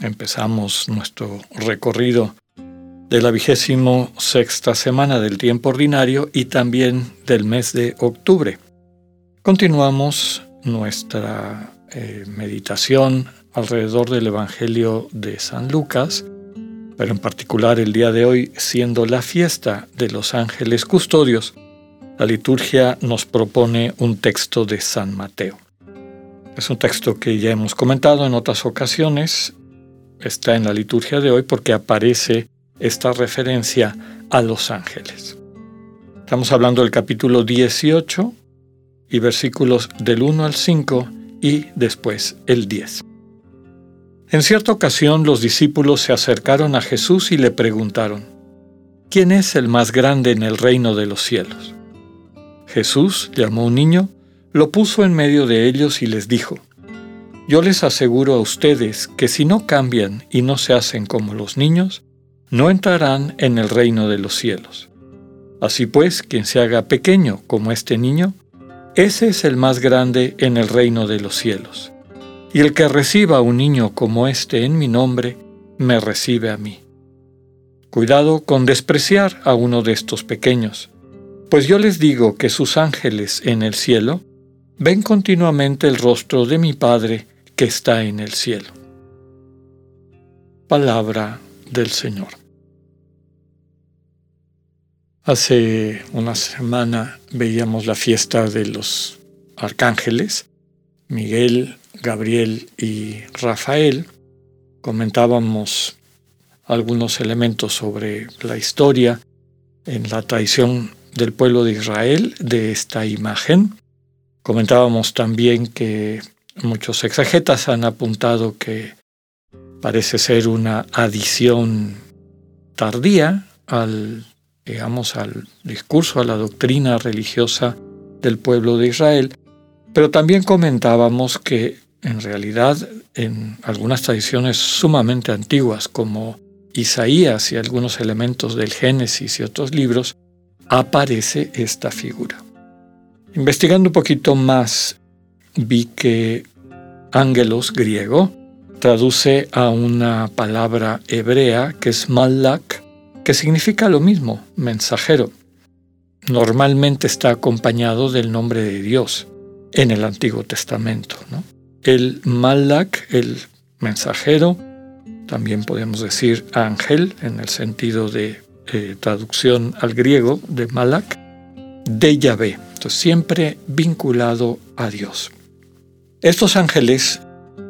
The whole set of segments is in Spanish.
empezamos nuestro recorrido de la vigésimo sexta semana del tiempo ordinario y también del mes de octubre. Continuamos nuestra eh, meditación alrededor del Evangelio de San Lucas, pero en particular el día de hoy siendo la fiesta de los ángeles custodios la liturgia nos propone un texto de San Mateo. Es un texto que ya hemos comentado en otras ocasiones, está en la liturgia de hoy porque aparece esta referencia a los ángeles. Estamos hablando del capítulo 18 y versículos del 1 al 5 y después el 10. En cierta ocasión los discípulos se acercaron a Jesús y le preguntaron, ¿quién es el más grande en el reino de los cielos? Jesús llamó a un niño, lo puso en medio de ellos y les dijo, Yo les aseguro a ustedes que si no cambian y no se hacen como los niños, no entrarán en el reino de los cielos. Así pues, quien se haga pequeño como este niño, ese es el más grande en el reino de los cielos. Y el que reciba a un niño como este en mi nombre, me recibe a mí. Cuidado con despreciar a uno de estos pequeños pues yo les digo que sus ángeles en el cielo ven continuamente el rostro de mi Padre que está en el cielo. Palabra del Señor. Hace una semana veíamos la fiesta de los arcángeles, Miguel, Gabriel y Rafael. Comentábamos algunos elementos sobre la historia en la tradición del pueblo de Israel de esta imagen. Comentábamos también que muchos exegetas han apuntado que parece ser una adición tardía al, digamos, al discurso, a la doctrina religiosa del pueblo de Israel, pero también comentábamos que en realidad en algunas tradiciones sumamente antiguas como Isaías y algunos elementos del Génesis y otros libros, aparece esta figura. Investigando un poquito más, vi que ángelos griego traduce a una palabra hebrea que es malak, que significa lo mismo, mensajero. Normalmente está acompañado del nombre de Dios en el Antiguo Testamento. El malak, el mensajero, también podemos decir ángel en el sentido de eh, traducción al griego de Malak, de Yahvé, entonces siempre vinculado a Dios. Estos ángeles,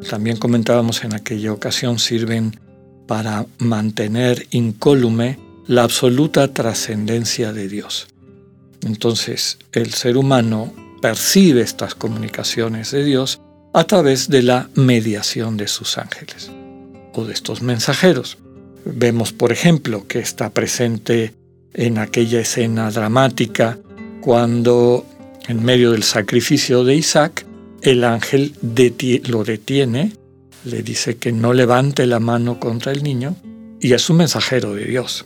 también comentábamos en aquella ocasión, sirven para mantener incólume la absoluta trascendencia de Dios. Entonces, el ser humano percibe estas comunicaciones de Dios a través de la mediación de sus ángeles o de estos mensajeros. Vemos, por ejemplo, que está presente en aquella escena dramática cuando, en medio del sacrificio de Isaac, el ángel lo detiene, le dice que no levante la mano contra el niño y es un mensajero de Dios.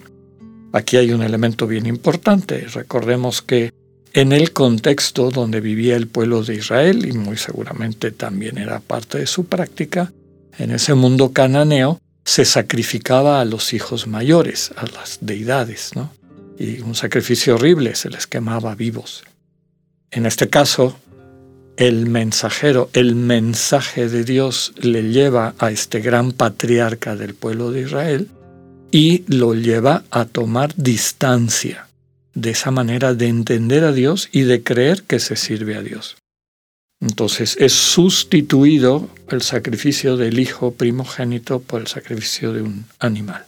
Aquí hay un elemento bien importante. Recordemos que en el contexto donde vivía el pueblo de Israel, y muy seguramente también era parte de su práctica, en ese mundo cananeo, se sacrificaba a los hijos mayores, a las deidades, ¿no? Y un sacrificio horrible, se les quemaba vivos. En este caso, el mensajero, el mensaje de Dios le lleva a este gran patriarca del pueblo de Israel y lo lleva a tomar distancia de esa manera de entender a Dios y de creer que se sirve a Dios. Entonces es sustituido el sacrificio del hijo primogénito por el sacrificio de un animal.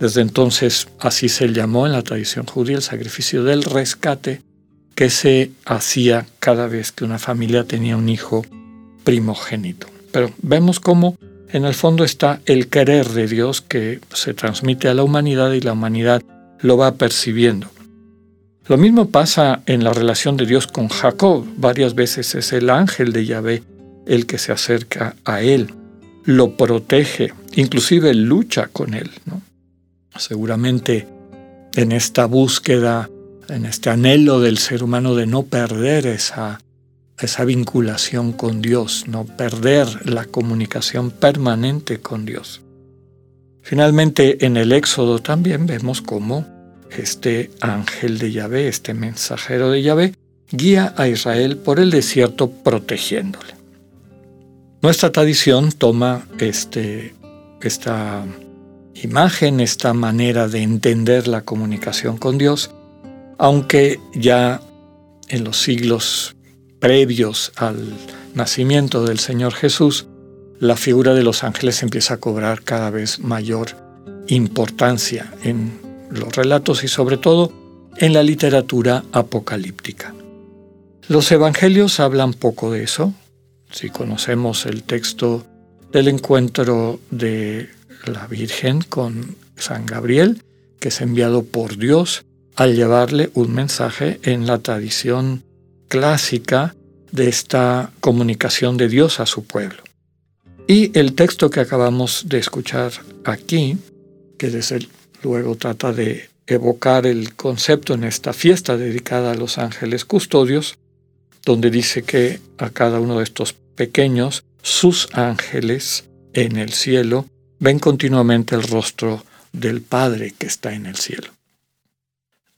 Desde entonces así se llamó en la tradición judía el sacrificio del rescate que se hacía cada vez que una familia tenía un hijo primogénito. Pero vemos cómo en el fondo está el querer de Dios que se transmite a la humanidad y la humanidad lo va percibiendo. Lo mismo pasa en la relación de Dios con Jacob. Varias veces es el ángel de Yahvé el que se acerca a él, lo protege, inclusive lucha con él. Seguramente en esta búsqueda, en este anhelo del ser humano de no perder esa, esa vinculación con Dios, no perder la comunicación permanente con Dios. Finalmente, en el Éxodo también vemos cómo este ángel de Yahvé, este mensajero de Yahvé, guía a Israel por el desierto protegiéndole. Nuestra tradición toma este, esta imagen, esta manera de entender la comunicación con Dios, aunque ya en los siglos previos al nacimiento del Señor Jesús, la figura de los ángeles empieza a cobrar cada vez mayor importancia en los relatos y sobre todo en la literatura apocalíptica. Los evangelios hablan poco de eso. Si conocemos el texto del encuentro de la Virgen con San Gabriel, que es enviado por Dios al llevarle un mensaje en la tradición clásica de esta comunicación de Dios a su pueblo. Y el texto que acabamos de escuchar aquí, que desde luego trata de evocar el concepto en esta fiesta dedicada a los ángeles custodios, donde dice que a cada uno de estos pequeños, sus ángeles en el cielo ven continuamente el rostro del Padre que está en el cielo.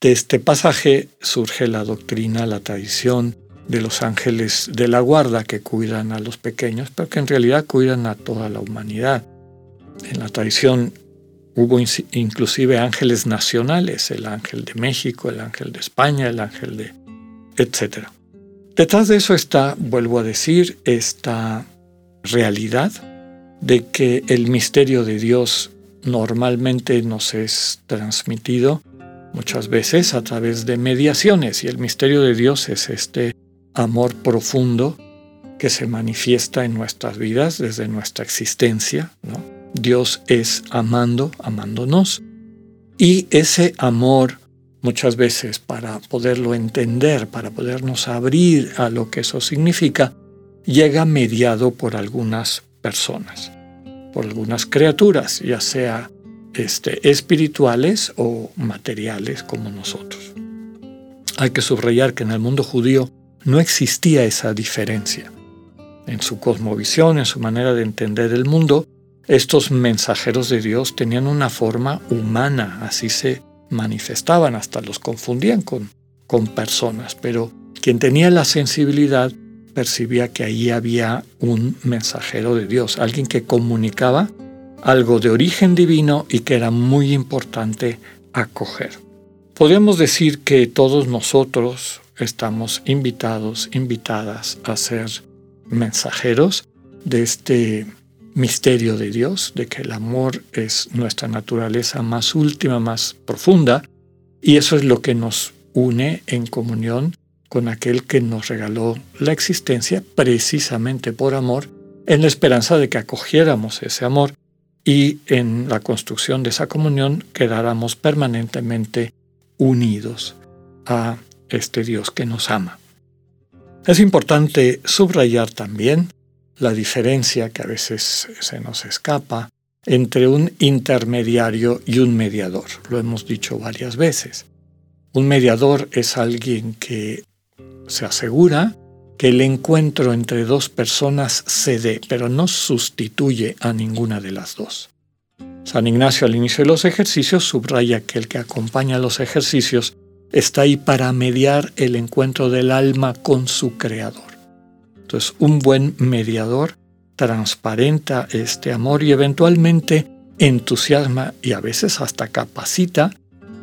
De este pasaje surge la doctrina, la tradición de los ángeles de la guarda que cuidan a los pequeños, pero que en realidad cuidan a toda la humanidad. En la tradición hubo inclusive ángeles nacionales, el ángel de México, el ángel de España, el ángel de... etc. Detrás de eso está, vuelvo a decir, esta realidad de que el misterio de Dios normalmente nos es transmitido muchas veces a través de mediaciones y el misterio de Dios es este amor profundo que se manifiesta en nuestras vidas desde nuestra existencia. Dios es amando, amándonos y ese amor muchas veces para poderlo entender, para podernos abrir a lo que eso significa, llega mediado por algunas personas, por algunas criaturas, ya sea este, espirituales o materiales como nosotros. Hay que subrayar que en el mundo judío no existía esa diferencia. En su cosmovisión, en su manera de entender el mundo, estos mensajeros de Dios tenían una forma humana, así se manifestaban, hasta los confundían con, con personas, pero quien tenía la sensibilidad percibía que ahí había un mensajero de Dios, alguien que comunicaba algo de origen divino y que era muy importante acoger. Podemos decir que todos nosotros estamos invitados, invitadas a ser mensajeros de este misterio de Dios, de que el amor es nuestra naturaleza más última, más profunda, y eso es lo que nos une en comunión con aquel que nos regaló la existencia precisamente por amor, en la esperanza de que acogiéramos ese amor y en la construcción de esa comunión quedáramos permanentemente unidos a este Dios que nos ama. Es importante subrayar también la diferencia que a veces se nos escapa entre un intermediario y un mediador. Lo hemos dicho varias veces. Un mediador es alguien que se asegura que el encuentro entre dos personas se dé, pero no sustituye a ninguna de las dos. San Ignacio al inicio de los ejercicios subraya que el que acompaña los ejercicios está ahí para mediar el encuentro del alma con su creador. Entonces, un buen mediador transparenta este amor y eventualmente entusiasma y a veces hasta capacita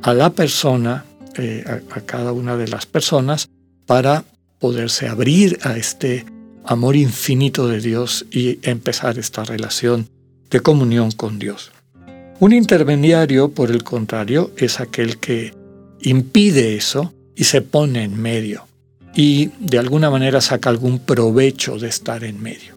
a la persona, eh, a cada una de las personas, para poderse abrir a este amor infinito de Dios y empezar esta relación de comunión con Dios. Un intermediario, por el contrario, es aquel que impide eso y se pone en medio y de alguna manera saca algún provecho de estar en medio.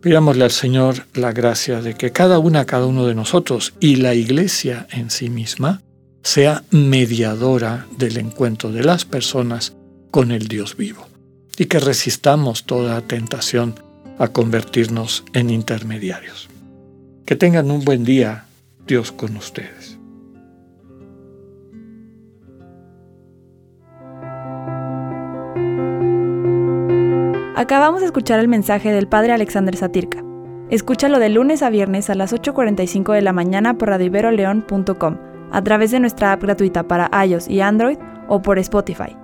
Pidámosle al Señor la gracia de que cada una, cada uno de nosotros y la iglesia en sí misma sea mediadora del encuentro de las personas con el Dios vivo y que resistamos toda tentación a convertirnos en intermediarios. Que tengan un buen día, Dios con ustedes. Acabamos de escuchar el mensaje del Padre Alexander Satirka. Escúchalo de lunes a viernes a las 8.45 de la mañana por radioiberoleón.com, a través de nuestra app gratuita para iOS y Android o por Spotify.